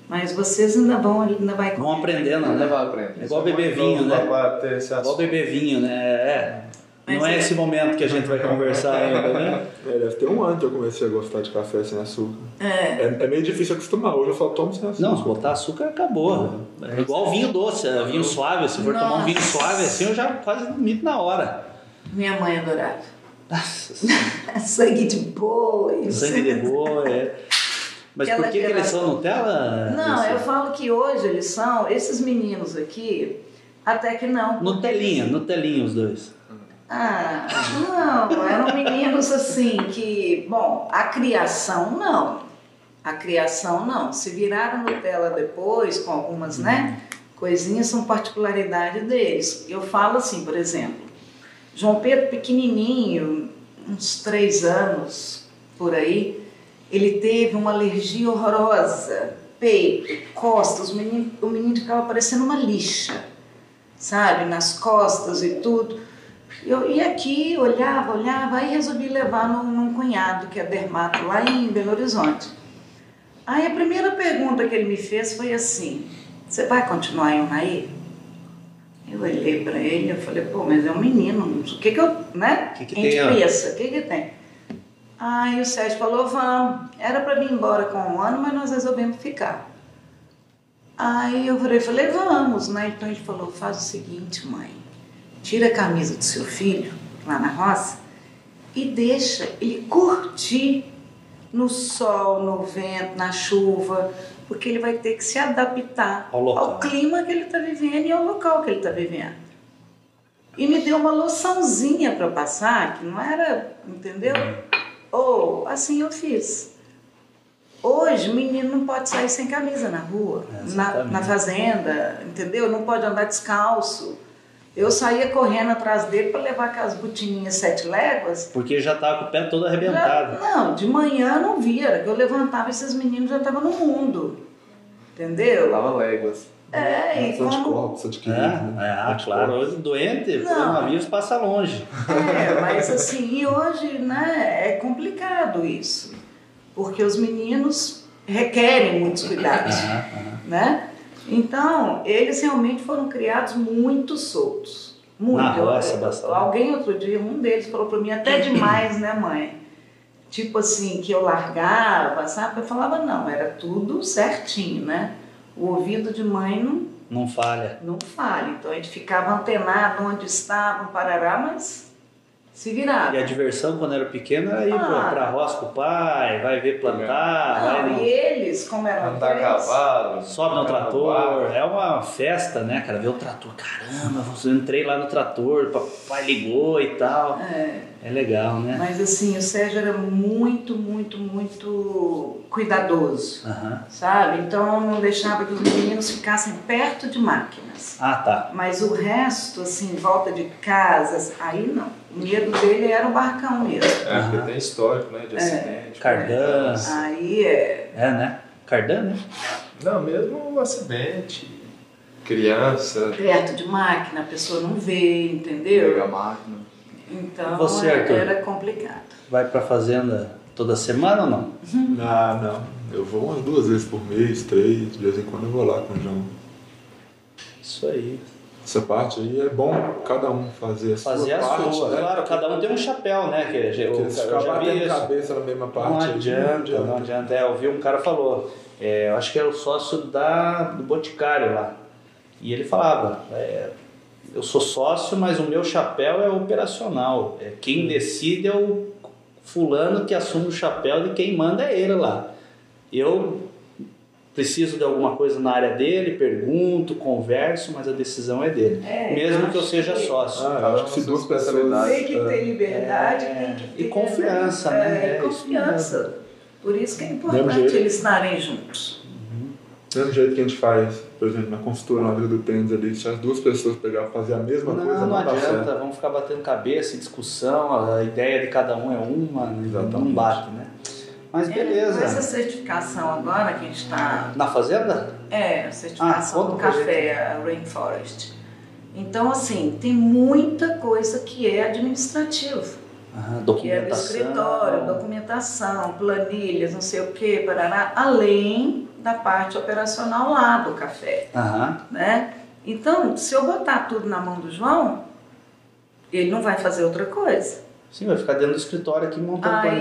Mas vocês ainda vão, ainda vai Vão aprendendo, Não né? vai aprender. É igual beber vinho, né? Igual beber vinho, né? É. Mas Não é é. esse momento que a gente vai conversar ainda, né? É, deve ter um ano que eu comecei a gostar de café sem açúcar. É, É, é meio difícil acostumar, hoje eu só tomo sem açúcar. Não, se botar açúcar acabou. É igual vinho doce, é vinho suave. Se for tomar um vinho Nossa. suave assim, eu já quase vomito na hora. minha mãe adorava. Sangue de boi. sangue de boi. é. Mas por Aquela que, que eles são Nutella? Não, eu falo que hoje eles são, esses meninos aqui, até que não. Nutelinha, eles- Nutelinha os dois. Ah, não, eram meninos assim que, bom, a criação não. A criação não. Se viraram Nutella depois, com algumas, né? Coisinhas são particularidade deles. Eu falo assim, por exemplo, João Pedro pequenininho, uns três anos por aí, ele teve uma alergia horrorosa, peito, costas, o menino, o menino ficava parecendo uma lixa, sabe, nas costas e tudo. Eu ia aqui, olhava, olhava, aí resolvi levar num, num cunhado que é dermato lá em Belo Horizonte. Aí a primeira pergunta que ele me fez foi assim: Você vai continuar em Unaí? Eu olhei para ele e falei: Pô, mas é um menino, o que que eu, né? Que que a gente tem, pensa, o que que tem? Aí o Sérgio falou: Vamos. Era para vir embora com um ano, mas nós resolvemos ficar. Aí eu falei, falei, vamos, né? Então ele falou, faz o seguinte, mãe, tira a camisa do seu filho lá na roça e deixa ele curtir no sol, no vento, na chuva, porque ele vai ter que se adaptar Ao ao clima que ele está vivendo e ao local que ele está vivendo. E me deu uma loçãozinha para passar, que não era, entendeu? Ou assim eu fiz. Hoje, menino não pode sair sem camisa na rua, na, Exatamente. na fazenda, entendeu? Não pode andar descalço. Eu saía correndo atrás dele para levar aquelas botininhas sete léguas. Porque já tava com o pé todo Já- arrebentado. não, de manhã não via, eu levantava e esses meninos já estavam no mundo. Entendeu? Tava léguas. É, e Os como. anticorpos adquiridos, É, né? é, Anticorpos. claro, hoje doente, Não. coronavírus passa longe. É, mas assim, e hoje, né, é complicado isso. Porque os meninos requerem muitos cuidados, né? Então, eles realmente foram criados muito soltos. Muito. Na roça, Eu- bastante. Alguém outro dia, um deles falou para mim, até demais, né, mãe? Tipo assim, que eu largava, sabe? Eu falava, não, era tudo certinho, né? O ouvido de mãe não, Não falha. não falha. Então a gente ficava antenado onde estava, um parará, mas se virava. E a diversão quando era pequeno era ir Ah. pra, roça com o pai, vai ver plantar, vai Não, e eles, como eram a três, cavalo. sobe no trator. barco. É uma festa, né, cara? Ver o trator. Caramba, eu entrei lá no trator, papai ligou e tal. É, É legal, né? mas assim, o Sérgio era muito, muito, muito cuidadoso, sabe? Então não deixava que os meninos ficassem perto de máquinas. Ah, tá. Mas o resto, assim, em volta de casas, aí não. O medo dele era o barcão mesmo. É, porque tem histórico, né? De É. acidente. Cardan. Aí é. É, né? Cardan, né? Não, mesmo um acidente. Criança. Perto de máquina, a pessoa não vê, entendeu? Pega a máquina. Então Você, é- Arthur? era complicado. Vai pra fazenda toda semana ou não? Ah, não. Eu vou umas duas vezes por mês, três. De vez em quando eu vou lá com o João. Isso aí. Essa parte aí é bom cada um fazer a Fazer sua a parte, sua, né? claro. Cada um tem um chapéu, né? Que Porque eu, ficar já vi batendo isso. cabeça na mesma parte, Não aí adianta, não adianta. É, eu vi um cara falou, é, eu acho que era o sócio da, do Boticário lá. E ele falava, é, eu sou sócio, mas o meu chapéu é operacional. É, quem decide é o fulano que assume o chapéu e quem manda é ele lá. Eu preciso de alguma coisa na área dele, pergunto, converso, mas a decisão é dele. É, Mesmo eu que eu seja que- sócio. Ah, eu acho que se duas pessoas. Tem que ter liberdade, É, tem que ter. e confiança, né? É, É, isso confiança. Por isso que é importante jeito. eles estarem juntos. Do mesmo jeito que a gente faz, por exemplo, na consultora, na vida do tênis ali, se as duas pessoas pegarem e fazer a mesma Não, coisa, não, não, adianta, certo. vamos ficar batendo cabeça em discussão, a ideia de cada um é uma, não Exatamente. bate, né? Mas É, com essa beleza. certificação agora que a gente está. Na fazenda? É, a certificação Ah, do café, a Rainforest. Então, assim, tem muita coisa que é administrativo. Aham, Que é do escritório, documentação, planilhas, não sei o que, parará, além da parte operacional lá do café. Aham. né? Então, se eu botar tudo na mão do João, ele não vai fazer outra coisa. Sim, vai ficar dentro do escritório aqui montando planilha.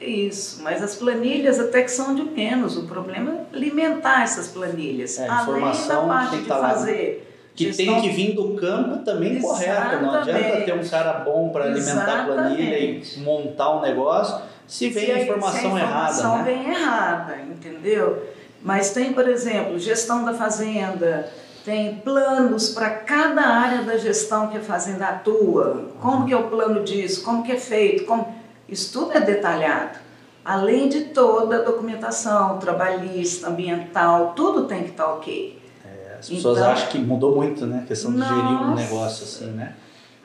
Aí, isso. Mas as planilhas até que são de menos. O problema é alimentar essas planilhas. É, a Além informação da parte tem que de tá lá, né? fazer. Que gestão- tem que vir do campo também correto. Não adianta ter um cara bom para alimentar a planilha e montar um negócio se vem Se a informação, se a informação errada, né? vem errada, entendeu? Mas tem, por exemplo, gestão da fazenda, tem planos para cada área da gestão que a fazenda atua. Como que é o plano disso? Como que é feito? Como... Isso tudo é detalhado. Além de toda a documentação trabalhista, ambiental, tudo tem que estar ok. As pessoas Então- acham que mudou muito, né? A questão de gerir um Nossa. negócio assim, né?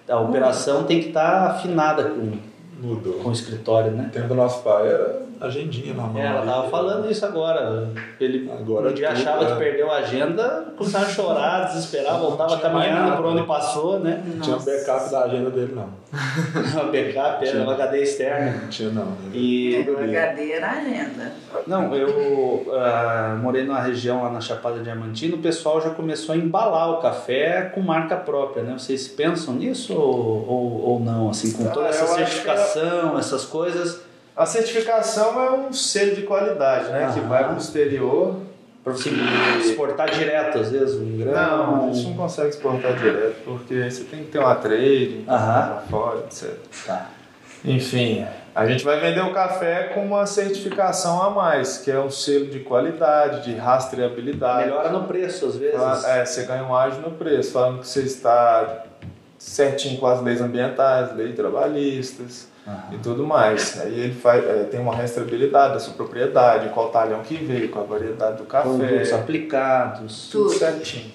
A operação tem que estar afinada com, Mudou. com o escritório, né? No tempo do nosso pai era agendinha na mão. É, ela tava falando isso agora. Ele Agora um dia tudo, achava é. que perdeu a agenda, começava a chorar, desesperar, voltava caminhando por onde né? passou, né? Não tinha backup da agenda dele, não. Backup, era Tinha. uma HD externa. Não tinha, não. E Tudo O. HD era a agenda. Não, eu ah, morei numa região lá na Chapada Diamantina, o pessoal já começou a embalar o café com marca própria, né? Vocês pensam nisso ou, ou, ou não? Assim, com toda Ah, essa que certificação, essas coisas, A certificação é um selo de qualidade, né? Que Aham. vai para o exterior. para você exportar direto, às vezes, um grão. Não, a gente não consegue exportar direto, porque você tem que ter uma trade, para fora, etc. Tá. Enfim, a gente vai vender o café com uma certificação a mais, que é um selo de qualidade, de rastreabilidade. Melhora no preço, às vezes. É, você ganha um ágio no preço, falando que você está certinho com as leis ambientais, leis trabalhistas. E tudo mais. Aí ele faz, é, tem uma rastreabilidade da sua propriedade, qual talhão que veio, qual a variedade do Produtos café, aplicados. tudo Tudo. certinho.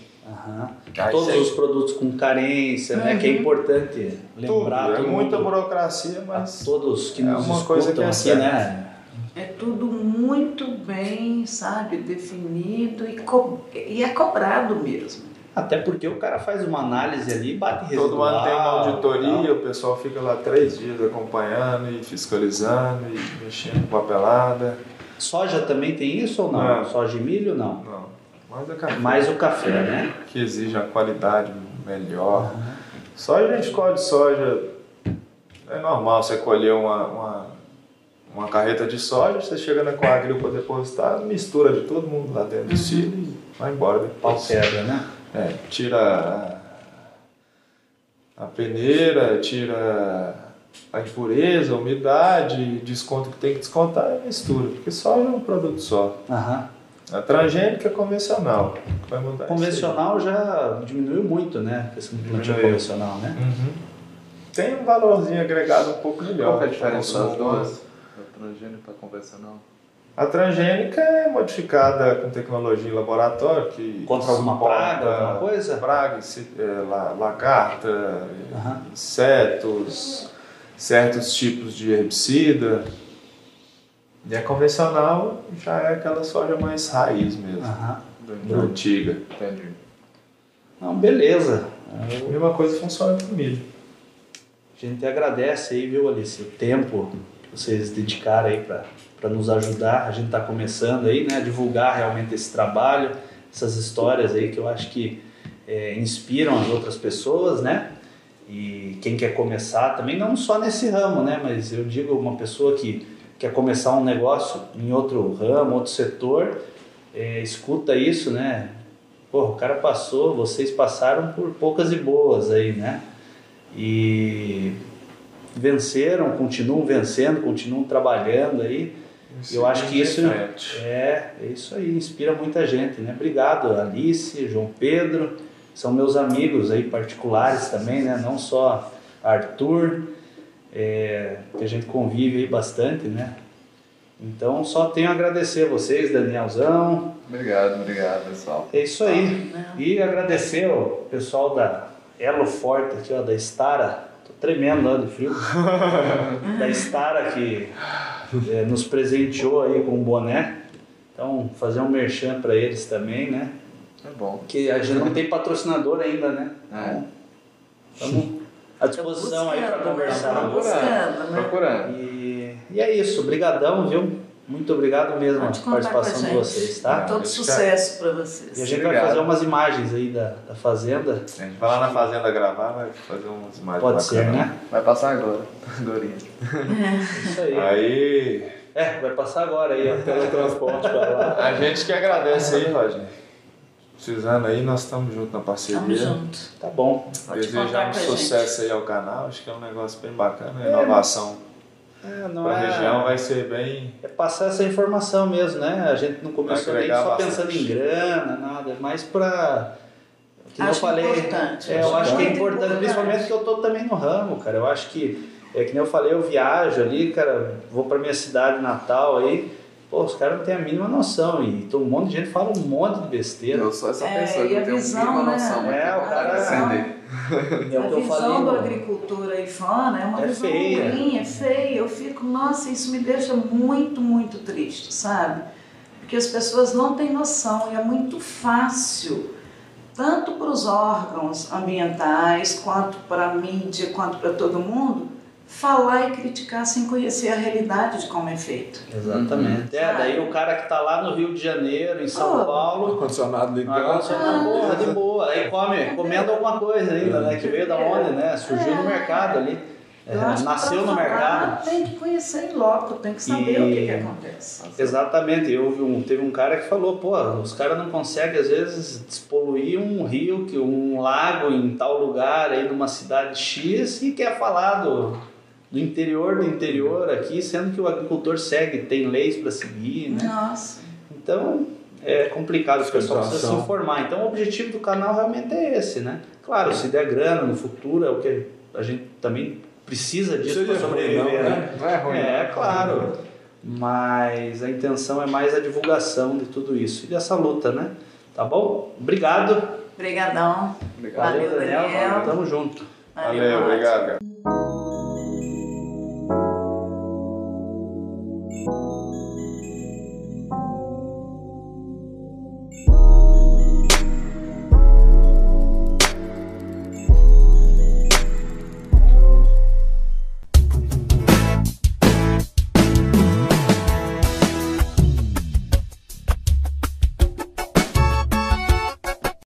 Aí Todos os produtos com carência, né? Que é importante Tudo. lembrar É todo muita mundo, burocracia, mas todos que é nos uma coisa escutam que é aqui, certa. né? É tudo muito bem, sabe, definido e, co- e é cobrado mesmo. Até porque o cara faz uma análise ali, bate residual. todo ano tem uma auditoria, tal. o pessoal fica lá três dias acompanhando e fiscalizando e mexendo com papelada. Soja também tem isso ou não? Não. Soja e milho não. Não, mas é café Mais o café, né? que exige uma qualidade melhor. Soja a gente colhe soja. É normal você colher uma, uma, uma carreta de soja, você chega na Coagril para depositar, mistura de todo mundo lá dentro do silo e vai embora Pau pedra, né? É, tira a, peneira, tira a impureza, a umidade, desconto que tem que descontar e mistura, porque soja é um produto só. Aham. A transgênica é convencional, que vai mudar. Convencional já diminuiu muito, né? A questão do plantio Diminuiu. convencional, né? Uhum. Tem um valorzinho agregado um pouco melhor. Qual é a diferença das duas? Da transgênica para convencional? A transgênica é modificada com tecnologia em laboratório que Contra alguma praga, alguma coisa? Praga, é, la- lagarta, Aham. insetos, certos tipos de herbicida. E a convencional já é aquela soja mais raiz mesmo, Aham. antiga. Entendi. Não, beleza. A mesma coisa funciona com milho. A gente agradece aí, viu, Alice, o tempo que vocês dedicaram aí para nos ajudar. A gente está começando aí, né, a divulgar realmente esse trabalho, essas histórias aí que eu acho que é, inspiram as outras pessoas, né? E quem quer começar também, não só nesse ramo, né? Mas eu digo uma pessoa que quer começar um negócio em outro ramo, outro setor, é, escuta isso, né? Pô, o cara passou, vocês passaram por poucas e boas aí, né? E venceram, continuam vencendo, continuam trabalhando aí. Eu acho que isso é, é isso aí, inspira muita gente, né? Obrigado, Alice, João Pedro, são meus amigos aí particulares também, né? Não só Arthur, é, que a gente convive aí bastante, né? Então só tenho a agradecer a vocês, Danielzão. Obrigado, obrigado, pessoal. É isso aí. Né? E agradecer o pessoal da Elo Forte aqui, ó, da Stara. Tô tremendo lá de frio. da Stara que é, nos presenteou aí com um boné. Então, fazer um merchan para eles também, né? É bom. Que a gente não tem patrocinador ainda, né? É. Estamos à disposição aí para Buscando, conversar. né? Buscando, né? Procurando. E, e é isso. Obrigadão, viu? Muito obrigado mesmo Pode a contar com a participação de vocês, tá? Todo Esse sucesso para E a vocês. gente vai Obrigado. fazer umas imagens aí da, da fazenda. A gente vai lá na fazenda gravar, vai fazer umas imagens Pode ser, né? Vai passar agora. Agorinha. Isso aí. Aí, É, vai passar agora aí, ó. Teletransporte pra lá. a gente que agradece aí, Roger. Precisando aí, nós estamos juntos na parceria. Tamo junto. Tá bom. Desejamos sucesso aí ao canal, acho que é um negócio bem bacana, inovação É, não para a é, região vai ser bem. é passar essa informação mesmo, né? A gente não começou nem só bastante. pensando em grana, nada, mas pra. Que nem Acho eu falei. importante, É, eu acho que é muito importante, importante. principalmente que eu tô também no ramo, cara. Eu acho que, é que nem eu falei, eu viajo ali, cara, vou pra minha cidade natal aí. Pô, os caras não têm a mínima noção. E então, um monte de gente fala um monte de besteira. Eu sou essa É, pessoa que a não tenho visão, mínima né? noção. mas É, tem o cara-. É a visão falei. do agricultor aí fora é uma É visão feia. ruim, é feia. Eu fico, nossa, isso me deixa muito, muito triste, sabe? Porque as pessoas não têm noção e é muito fácil, tanto para os órgãos ambientais, quanto para a mídia, quanto para todo mundo, falar e criticar sem conhecer a realidade de como é feito. Exatamente. É, daí o cara que tá lá no Rio de Janeiro, em São Oh. Paulo, Ar-condicionado Ah, ligado. tá boa, de boa. Aí come, comendo alguma coisa ainda, né? Que veio da onde, né? Surgiu no mercado ali. É, nasceu no falar, mercado. Tem que conhecer em loco, tem que saber E- o que, que acontece. Exatamente. Eu vi um, teve um cara que falou, pô, os caras não conseguem às vezes despoluir um rio, que um lago em tal lugar aí numa cidade X e quer falar do, do interior do interior aqui, sendo que o agricultor segue, tem leis para seguir, né? Nossa. Então é complicado, o pessoal precisa se informar. Então o objetivo do canal realmente é esse, né? Claro, se der grana no futuro, é o que a gente também precisa disso para sobreviver, não, né? Não é, ruim, é, né? claro. Mas a intenção é mais a divulgação de tudo isso e dessa luta, né? Tá bom? Obrigado. Obrigadão. Obrigado. Valeu, Daniel. Tamo junto. Valeu, Valeu obrigado.